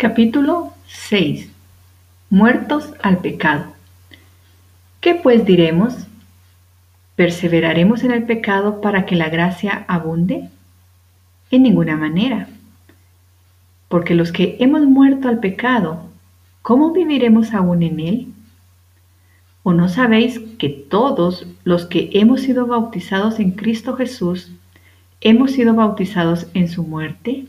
Capítulo 6 Muertos al pecado. ¿Qué pues diremos? ¿Perseveraremos en el pecado para que la gracia abunde? En ninguna manera. Porque los que hemos muerto al pecado, ¿cómo viviremos aún en él? ¿O no sabéis que todos los que hemos sido bautizados en Cristo Jesús, hemos sido bautizados en su muerte?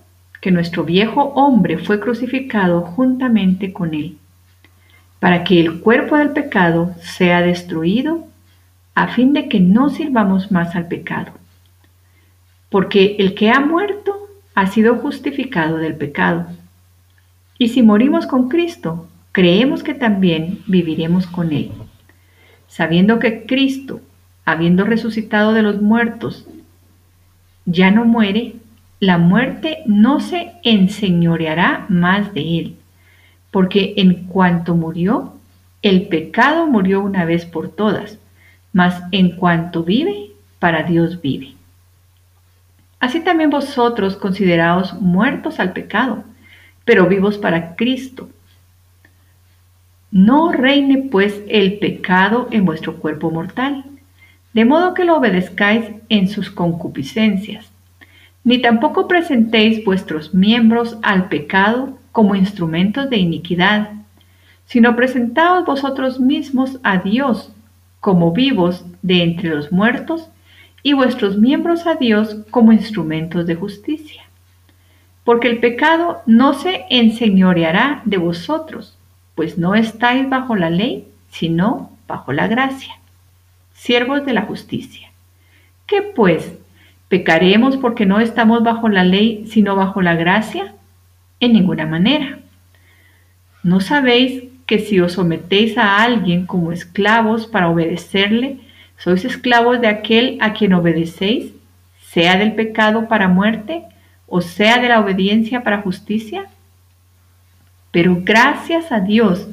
que nuestro viejo hombre fue crucificado juntamente con Él, para que el cuerpo del pecado sea destruido, a fin de que no sirvamos más al pecado. Porque el que ha muerto ha sido justificado del pecado. Y si morimos con Cristo, creemos que también viviremos con Él. Sabiendo que Cristo, habiendo resucitado de los muertos, ya no muere, la muerte no se enseñoreará más de Él. Porque en cuanto murió, el pecado murió una vez por todas, mas en cuanto vive, para Dios vive. Así también vosotros consideraos muertos al pecado, pero vivos para Cristo. No reine pues el pecado en vuestro cuerpo mortal, de modo que lo obedezcáis en sus concupiscencias, ni tampoco presentéis vuestros miembros al pecado como instrumentos de iniquidad, sino presentaos vosotros mismos a Dios como vivos de entre los muertos y vuestros miembros a Dios como instrumentos de justicia. Porque el pecado no se enseñoreará de vosotros, pues no estáis bajo la ley, sino bajo la gracia. Siervos de la justicia. ¿Qué pues? ¿Pecaremos porque no estamos bajo la ley, sino bajo la gracia? En ninguna manera. ¿No sabéis que si os sometéis a alguien como esclavos para obedecerle, sois esclavos de aquel a quien obedecéis, sea del pecado para muerte o sea de la obediencia para justicia? Pero gracias a Dios,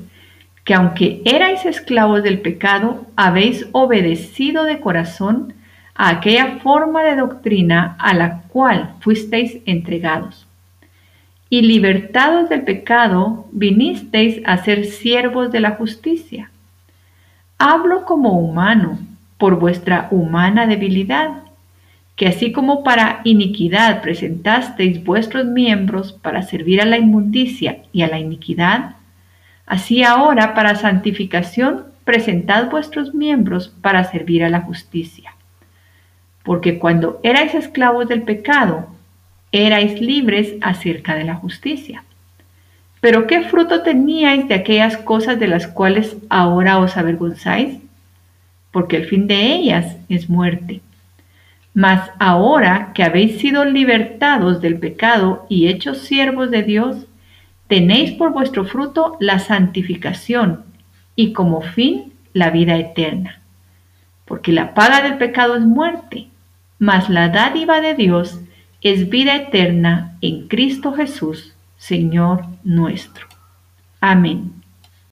que aunque erais esclavos del pecado, habéis obedecido de corazón a aquella forma de doctrina a la cual fuisteis entregados. Y libertados del pecado, vinisteis a ser siervos de la justicia. Hablo como humano, por vuestra humana debilidad, que así como para iniquidad presentasteis vuestros miembros para servir a la inmundicia y a la iniquidad, así ahora para santificación presentad vuestros miembros para servir a la justicia. Porque cuando erais esclavos del pecado, erais libres acerca de la justicia. Pero ¿qué fruto teníais de aquellas cosas de las cuales ahora os avergonzáis? Porque el fin de ellas es muerte. Mas ahora que habéis sido libertados del pecado y hechos siervos de Dios, tenéis por vuestro fruto la santificación y como fin la vida eterna. Porque la paga del pecado es muerte, mas la dádiva de Dios es vida eterna en Cristo Jesús, Señor nuestro. Amén.